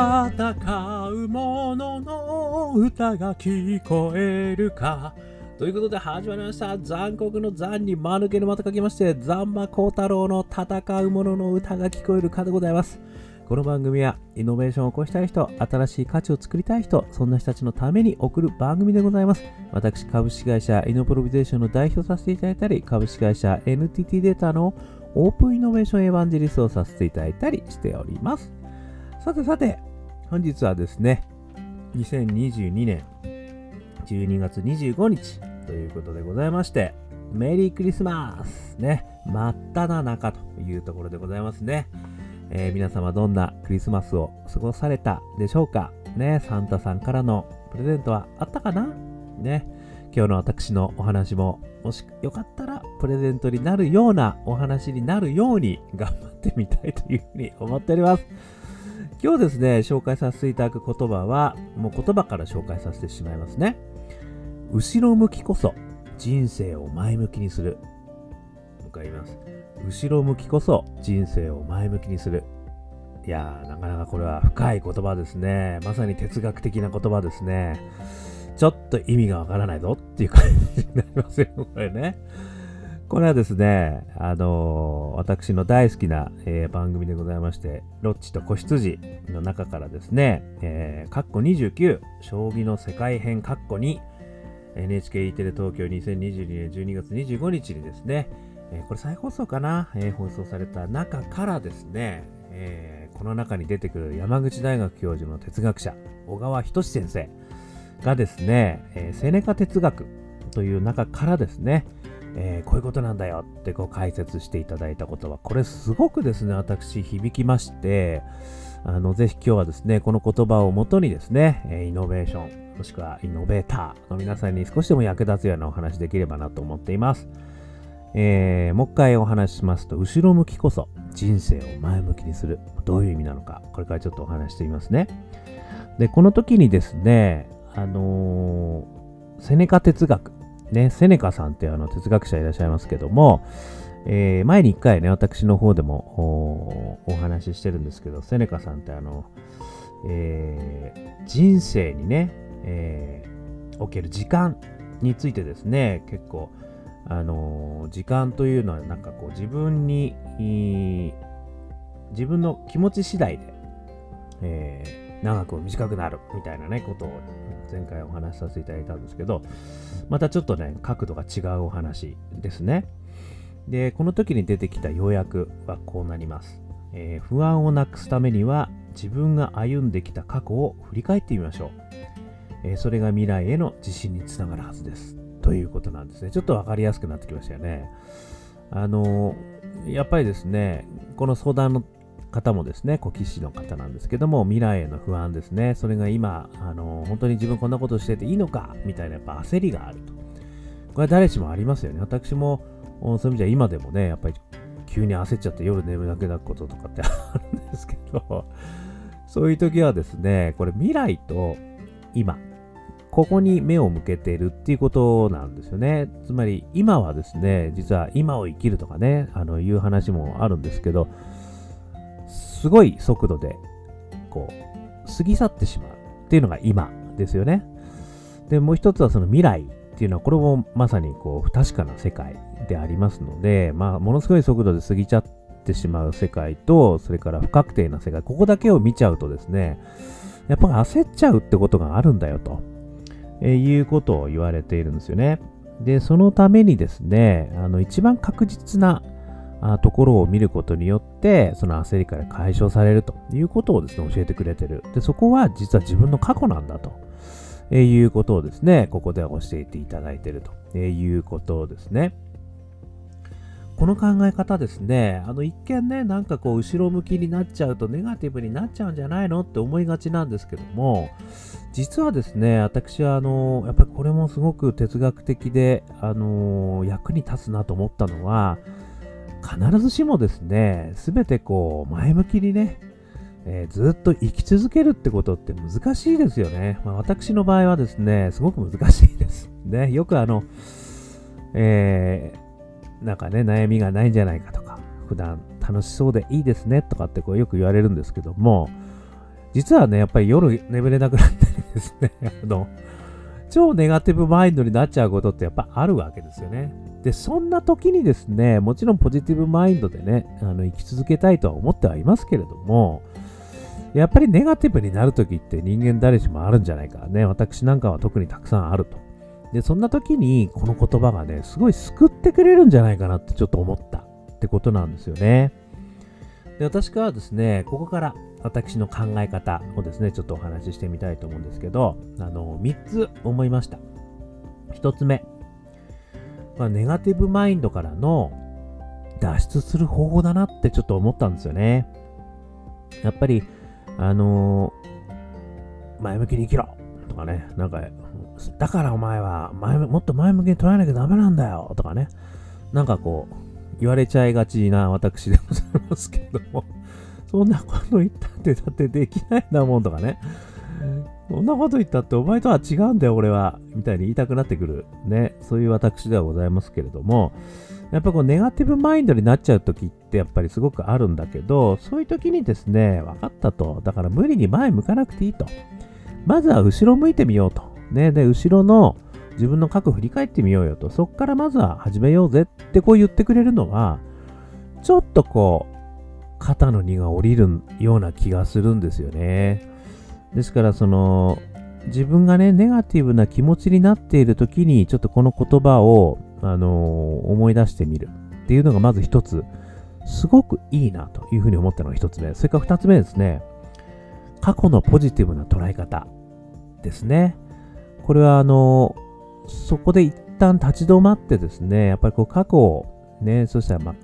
戦う者のの歌が聞こえるか。ということで始まりました。残酷の残に間抜けのまた書きまして、ザンマコ太郎の戦う者のの歌が聞こえるかでございます。この番組はイノベーションを起こしたい人、新しい価値を作りたい人、そんな人たちのために送る番組でございます。私、株式会社イノプロビゼーションの代表させていただいたり、株式会社 NTT データのオープンイノベーションエヴァンジェリストをさせていただいたりしております。さてさて、本日はですね、2022年12月25日ということでございまして、メリークリスマスね、真っ只中というところでございますね。えー皆様どんなクリスマスを過ごされたでしょうか？ね、サンタさんからのプレゼントはあったかな？ね、今日の私のお話も、もしよかったらプレゼントになるようなお話になるように頑張ってみたいというふうに思っております。今日ですね、紹介させていただく言葉は、もう言葉から紹介させてしまいますね。後ろ向きこそ人生を前向きにする。もう一回言います。後ろ向きこそ人生を前向きにする。いやー、なかなかこれは深い言葉ですね。まさに哲学的な言葉ですね。ちょっと意味がわからないぞっていう感じになりますよ、これね。これはですね、あのー私の大好きな、えー番組でございまして、ロッチと子羊の中からですね、カッコ29、将棋の世界編カッコ2、NHKE テレ東京2022年12月25日にですね、えーこれ再放送かな、えー放送された中からですね、えーこの中に出てくる山口大学教授の哲学者、小川仁志先生がですね、えーセネカ哲学という中からですね、えーこういうことなんだよってこう解説していただいたことは、これすごくですね、私響きまして、あの、ぜひ今日はですね、この言葉をもとにですね、えイノベーション、もしくはイノベーターの皆さんに少しでも役立つようなお話できればなと思っています。えーもう一回お話ししますと、後ろ向きこそ人生を前向きにする。どういう意味なのか、これからちょっとお話ししてみますね。で、この時にですね、あのーセネカ哲学、ね、セネカさんっていうあの哲学者いらっしゃいますけども、えー前に一回ね、私の方でもお話ししてるんですけど、セネカさんってあの、えー人生にね、えーおける時間についてですね、結構、あの時間というのはなんかこう自分に、自分の気持ち次第で、えー長く短くなるみたいなね、ことを前回お話しさせていただいたんですけど、またちょっとね、角度が違うお話ですね。で、この時に出てきた要約はこうなります。えー不安をなくすためには自分が歩んできた過去を振り返ってみましょう。えーそれが未来への自信につながるはずです。ということなんですね。ちょっとわかりやすくなってきましたよね。あのーやっぱりですね、この相談の方もですね、こう棋士の方なんですけども、未来への不安ですね。それが今、あの本当に自分こんなことしてていいのかみたいなやっぱ焦りがあると。これは誰しもありますよね。私も、そういう意味じゃ今でもね、やっぱり急に焦っちゃって夜眠なくなることとかってあるんですけど、そういう時はですね、これ未来と今、ここに目を向けているっていうことなんですよね。つまり今はですね、実は今を生きるとかね、あのいう話もあるんですけど、すごい速度で、こう、過ぎ去ってしまうっていうのが今ですよね。で、もう一つはその未来っていうのは、これもまさにこう、不確かな世界でありますので、まあ、ものすごい速度で過ぎちゃってしまう世界と、それから不確定な世界、ここだけを見ちゃうとですね、やっぱ焦っちゃうってことがあるんだよと、えいうことを言われているんですよね。で、そのためにですね、あの、一番確実なところを見ることによって、その焦りから解消されるということをですね、教えてくれてる。で、そこは実は自分の過去なんだと。えいうことをですね、ここでは教えていただいてると、えいうことですね。この考え方ですね、あの一見ね、なんかこう後ろ向きになっちゃうとネガティブになっちゃうんじゃないのって思いがちなんですけども、実はですね、私はあの、やっぱりこれもすごく哲学的で、あの、役に立つなと思ったのは、必ずしもですね、すべてこう前向きにね、えーずっと生き続けるってことって難しいですよね。まあ、私の場合はですね、すごく難しいです。ね、よくあの、えーなんかね、悩みがないんじゃないかとか、普段楽しそうでいいですねとかってこうよく言われるんですけども、実はね、やっぱり夜眠れなくなったりですね、あの、超ネガティブマインドになっちゃうことってやっぱあるわけですよね。で、そんな時にですね、もちろんポジティブマインドでね、あの生き続けたいとは思ってはいますけれども、やっぱりネガティブになる時って人間誰しもあるんじゃないかね。私なんかは特にたくさんあると。で、そんな時にこの言葉がね、すごい救ってくれるんじゃないかなってちょっと思ったってことなんですよね。で、私からですね、ここから私の考え方をですね、ちょっとお話ししてみたいと思うんですけど、あの、3つ思いました。1つ目、まあ、ネガティブマインドからの脱出する方法だなってちょっと思ったんですよね。やっぱり、あのー、前向きに生きろ。とかね、なんか、だからお前は前もっと前向きに捉えなきゃダメなんだよ。とかね、なんかこう、言われちゃいがちな私でございますけども、そんなこと言ったってだってできないんだもんとかね。そんなこと言ったってお前とは違うんだよ俺は。みたいに言いたくなってくる。ね。そういう私ではございますけれども、やっぱこうネガティブマインドになっちゃう時ってやっぱりすごくあるんだけど、そういう時にですね、分かったと。だから無理に前向かなくていいと。まずは後ろ向いてみようと。ね。で、後ろの自分の過去振り返ってみようよと。そっからまずは始めようぜってこう言ってくれるのは、ちょっとこう、肩の荷が下りるような気がするんですよね。ですから、その、自分がね、ネガティブな気持ちになっている時に、ちょっとこの言葉を、あのー、思い出してみるっていうのがまず一つ、すごくいいなというふうに思ったのが一つ目。それから二つ目ですね、過去のポジティブな捉え方ですね。これは、あのー、そこで一旦立ち止まってですね、やっぱりこう過去をね、そしたら、まあ、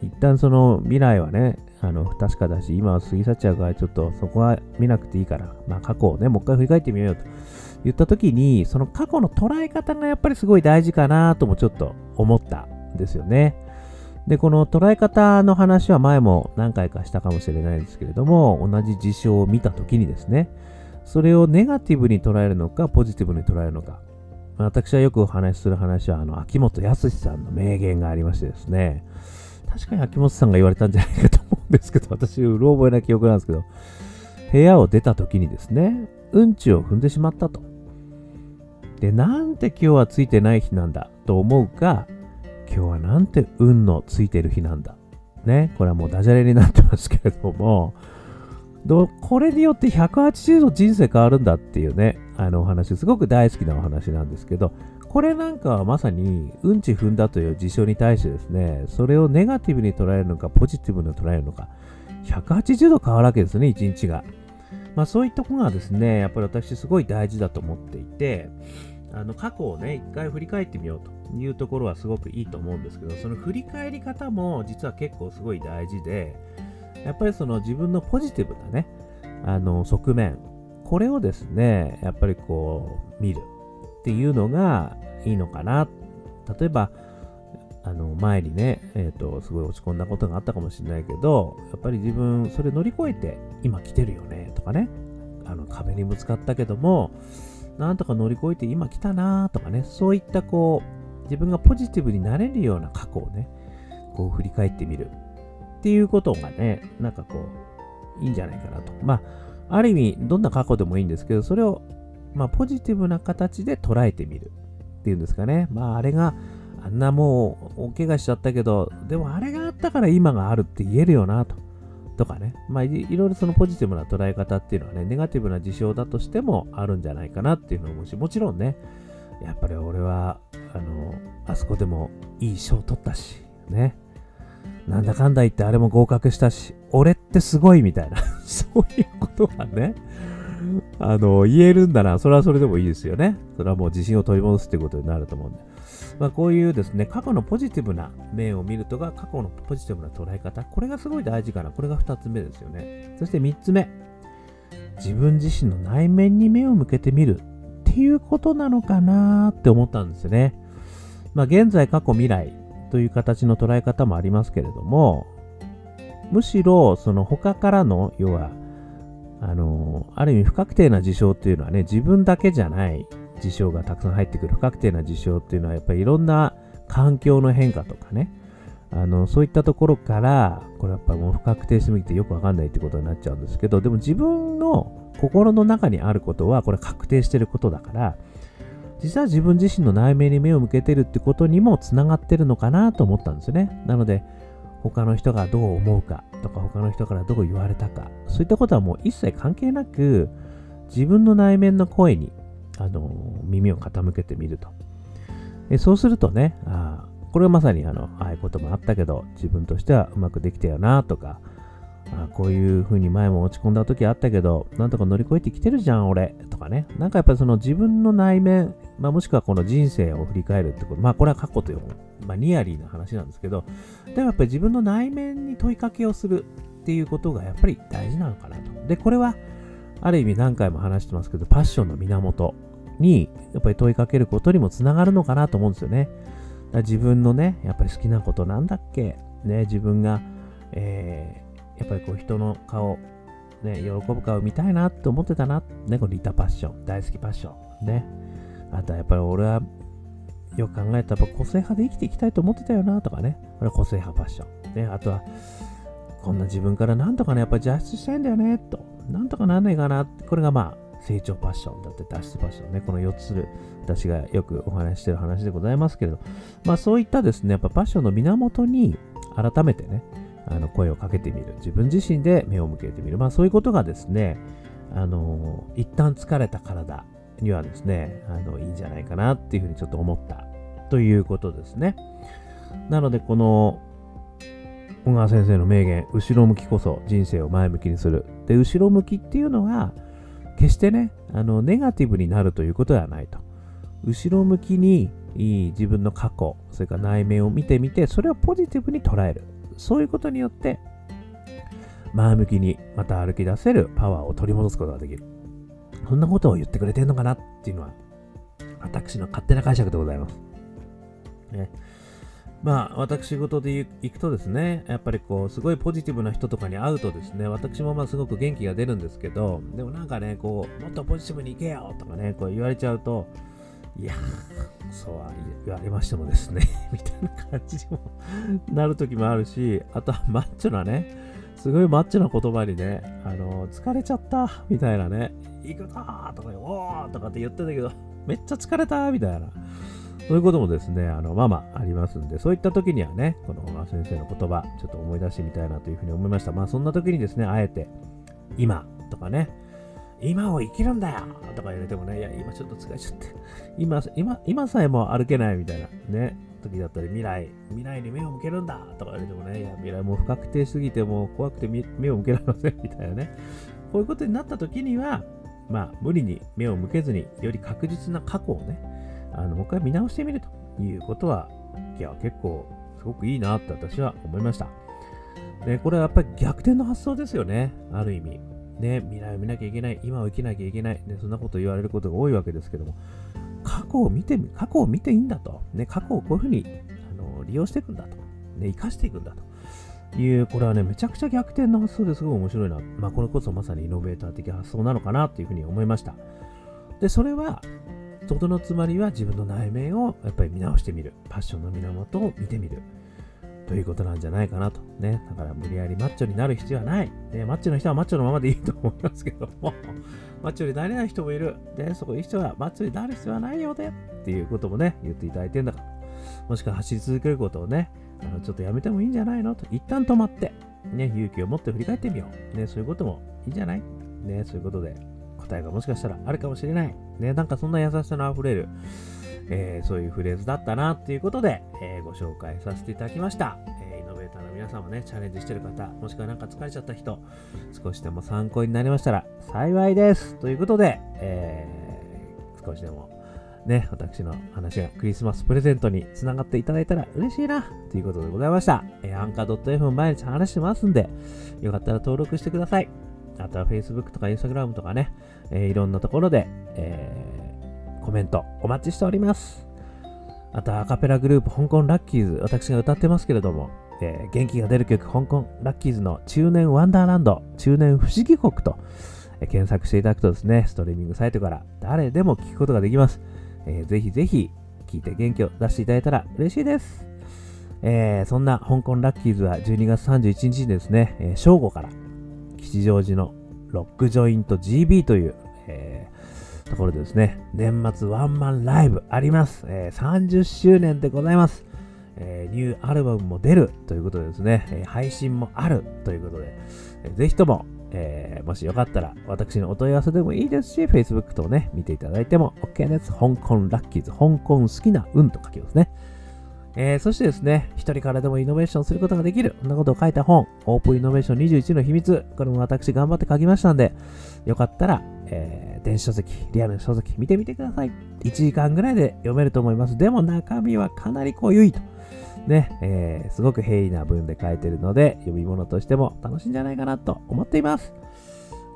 一旦その未来はね、あの、不確かだし、今は過ぎ去っちゃうから、ちょっとそこは見なくていいから、まあ過去をね、もう一回振り返ってみようよと言った時に、その過去の捉え方がやっぱりすごい大事かなともちょっと思ったんですよね。で、この捉え方の話は前も何回かしたかもしれないですけれども、同じ事象を見た時にですね、それをネガティブに捉えるのか、ポジティブに捉えるのか。私はよくお話しする話は、あの、秋元康さんの名言がありましてですね、確かに秋元さんが言われたんじゃないかとですけど、私、うろ覚えな記憶なんですけど、部屋を出た時にですね、うんちを踏んでしまったと。で、なんて今日はついてない日なんだと思うか、今日はなんて運のついてる日なんだ。ね、これはもうダジャレになってますけれども、どこれによって180度人生変わるんだっていうね、あのお話、すごく大好きなお話なんですけど、これなんかはまさにうんち踏んだという事象に対してですね、それをネガティブに捉えるのか、ポジティブに捉えるのか、180度変わるわけですね、一日が。まあそういったことがですね、やっぱり私すごい大事だと思っていて、あの過去をね、一回振り返ってみようというところはすごくいいと思うんですけど、その振り返り方も実は結構すごい大事で、やっぱりその自分のポジティブなね、あの側面、これをですね、やっぱりこう見るっていうのがいいのかな。例えば、あの前にね、え、ー、と、すごい落ち込んだことがあったかもしれないけど、やっぱり自分、それ乗り越えて今来てるよね、とかね、あの壁にぶつかったけども、なんとか乗り越えて今来たなとかね、そういったこう、自分がポジティブになれるような過去をね、こう振り返ってみるっていうことがね、なんかこう、いいんじゃないかなと。まあ、ある意味、どんな過去でもいいんですけど、それを、まあ、ポジティブな形で捉えてみる。っていうんですかね。まああれがあんなもう大怪我しちゃったけど、でもあれがあったから今があるって言えるよなと。とかね。まあいろいろそのポジティブな捉え方っていうのはね、ネガティブな事象だとしてもあるんじゃないかなっていうのを思うし、もちろんね、やっぱり俺は、あの、あそこでもいい賞取ったし、ね。なんだかんだ言ってあれも合格したし、俺ってすごいみたいな、そういうことはね、あの、言えるんだな。それはそれでもいいですよね。それはもう自信を取り戻すってことになると思うんで。まあ、こういうですね、過去のポジティブな面を見るとか、過去のポジティブな捉え方、これがすごい大事かな。これが2つ目ですよね。そして3つ目。自分自身の内面に目を向けてみるっていうことなのかなって思ったんですよね。まあ、現在、過去、未来という形の捉え方もありますけれども、むしろ、その他からの、要は、あの、ある意味不確定な事象っていうのはね、自分だけじゃない事象がたくさん入ってくる。不確定な事象っていうのは、やっぱりいろんな環境の変化とかね、あのそういったところからこれやっぱもう不確定しすぎてよくわかんないってことになっちゃうんですけどでも自分の心の中にあることはこれ確定してることだから実は自分自身の内面に目を向けてるってことにもつながってるのかなと思ったんですよね。なので他の人がどう思うかとか他の人からどう言われたかそういったことはもう一切関係なく自分の内面の声にあの耳を傾けてみると。えそうするとねあこれはまさにあのああいうこともあったけど自分としてはうまくできたよなとかあこういう風に前も落ち込んだ時あったけどなんとか乗り越えてきてるじゃん俺。とかね。なんかやっぱりその自分の内面、まあ、もしくはこの人生を振り返るってこと。まあこれは過去という、まあ、ニアリーな話なんですけど。でもやっぱり自分の内面に問いかけをするっていうことがやっぱり大事なのかなと。でこれはある意味何回も話してますけどパッションの源にやっぱり問いかけることにもつながるのかなと思うんですよね。自分のね、やっぱり好きなことなんだっけ？ね、自分が、えー、やっぱりこう人の顔、ね、喜ぶ顔見たいなって思ってたな。ね、このリタパッション、大好きパッション。ね。あとはやっぱり俺はよく考えたら個性派で生きていきたいと思ってたよなとかね。これ個性派パッション。ね、あとは、こんな自分からなんとかね、やっぱり脱出したいんだよね、と。なんとかなんないかな。これがまあ、成長パッションだって脱出パッションね、この4つ、私がよくお話ししてる話でございますけれど、まあそういったですね、やっぱパッションの源に改めてね、あの声をかけてみる。自分自身で目を向けてみる。まあそういうことがですね、あの、一旦疲れた体にはですね、あの、いいんじゃないかなっていうふうにちょっと思ったということですね。なので、この、小川先生の名言、後ろ向きこそ人生を前向きにする。で、後ろ向きっていうのは、決してね、あの、ネガティブになるということではないと。後ろ向きに自分の過去、それから内面を見てみて、それをポジティブに捉える。そういうことによって、前向きにまた歩き出せるパワーを取り戻すことができる。そんなことを言ってくれてるのかなっていうのは、私の勝手な解釈でございます。ね、まあ、私事で行くとですね、やっぱりこう、すごいポジティブな人とかに会うとですね、私もまあすごく元気が出るんですけど、でもなんかね、こう、もっとポジティブに行けよとかね、こう言われちゃうと、いやー、そうは言われましてもですね みたいな感じにもなる時もあるし、あとはマッチョなね、すごいマッチョな言葉にね、あの、疲れちゃったみたいなね、行くかとか、おーとかって言ってたけど、めっちゃ疲れたみたいな。そういうこともですね、あの、まあまあありますんで、そういった時にはね、この小川先生の言葉、ちょっと思い出してみたいなというふうに思いました。まあそんな時にですね、あえて、今とかね、今を生きるんだよとか言われてもね、いや、今ちょっと疲れちゃって、今、今、今さえも歩けないみたいなね、時だったり、未来、未来に目を向けるんだとか言われてもね、いや、未来も不確定すぎてもう怖くて目を向けられませんみたいなね、こういうことになった時には、まあ、無理に目を向けずに、より確実な過去をね、あの、もう一回見直してみるということは、いや、結構、すごくいいなって私は思いました。で、これはやっぱり逆転の発想ですよね。ある意味。ね、未来を見なきゃいけない、今を生きなきゃいけない、ね、そんなこと言われることが多いわけですけども、過去を見て、過去を見ていいんだと。ね、過去をこういうふうにあの利用していくんだと。ね、生かしていくんだと。いう、これはね、めちゃくちゃ逆転の発想ですごい面白いな。まあ、これこそまさにイノベーター的発想なのかなというふうに思いました。で、それは、そのつまりは自分の内面をやっぱり見直してみる。パッションの源を見てみる。ということなんじゃないかなと。ね。だから無理やりマッチョになる必要はない。ね、マッチョの人はマッチョのままでいいと思いますけども、マッチョになれない人もいる。で、そこいい人はマッチョになる必要はないよで。っていうこともね、言っていただいてんだから。もしくは走り続けることをね、あのちょっとやめてもいいんじゃないの？と。一旦止まって、ね、勇気を持って振り返ってみよう。ね、そういうこともいいんじゃない？ね、そういうことで答えがもしかしたらあるかもしれない。ね、なんかそんな優しさのあふれる、えー、そういうフレーズだったなっていうことで、えー、ご紹介させていただきました。えー、イノベーターの皆さんもね、チャレンジしてる方、もしくはなんか疲れちゃった人、少しでも参考になりましたら幸いです。ということで、えー、少しでもね、私の話がクリスマスプレゼントにつながっていただいたら嬉しいな、ということでございました。えー、アンカー .f も毎日話してますんで、よかったら登録してください。あとは Facebook とか Instagram とかね、えー、いろんなところで、えー、コメントお待ちしております。あとはアカペラグループ香港ラッキーズ、私が歌ってますけれども、えー、元気が出る曲、香港ラッキーズの中年ワンダーランド、中年不思議国と、えー、検索していただくとですね、ストリーミングサイトから誰でも聴くことができます。えー、ぜひぜひ聴いて元気を出していただいたら嬉しいです。えー、そんな香港ラッキーズは12月31日にですね、えー、正午から吉祥寺のロックジョイント GB という、えー、ところでですね、年末ワンマンライブあります。えー、30周年でございます。えー、ニューアルバムも出るということでですね、え、配信もあるということで、えー、ぜひとも、え、もしよかったら私のお問い合わせでもいいですし、Facebook とね、見ていただいても OK です。香港ラッキーズ、香港好きな運と書きますね。えー、そしてですね、一人からでもイノベーションすることができる、そんなことを書いた本、オープンイノベーション21の秘密、これも私頑張って書きましたんで、よかったら、えー、電子書籍、リアルな書籍見てみてください。1時間ぐらいで読めると思います。でも中身はかなり濃ゆいと。ね、えー、すごく平易な文で書いてるので、読み物としても楽しいんじゃないかなと思っています。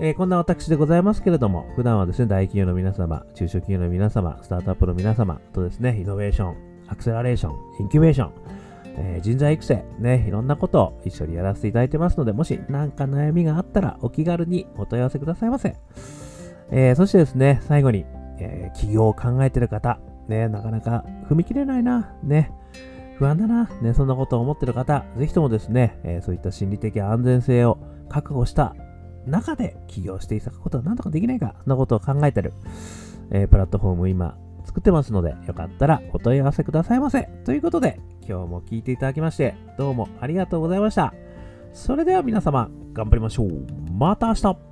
えー、こんな私でございますけれども、普段はですね、大企業の皆様、中小企業の皆様、スタートアップの皆様とですね、イノベーション、アクセラレーション、インキュベーション、えー、人材育成、ね、いろんなことを一緒にやらせていただいてますので、もし何か悩みがあったらお気軽にお問い合わせくださいませ。えー、そしてですね、最後に、えー、起業を考えている方、ね、なかなか踏み切れないな、ね、不安だな、ね、そんなことを思ってる方、ぜひともですね、え、そういった心理的安全性を確保した中で起業していただくことは何とかできないか、そんなことを考えてる、え、プラットフォーム今作ってますので、よかったらお問い合わせくださいませ。ということで、今日も聴いていただきまして、どうもありがとうございました。それでは皆様、頑張りましょう。また明日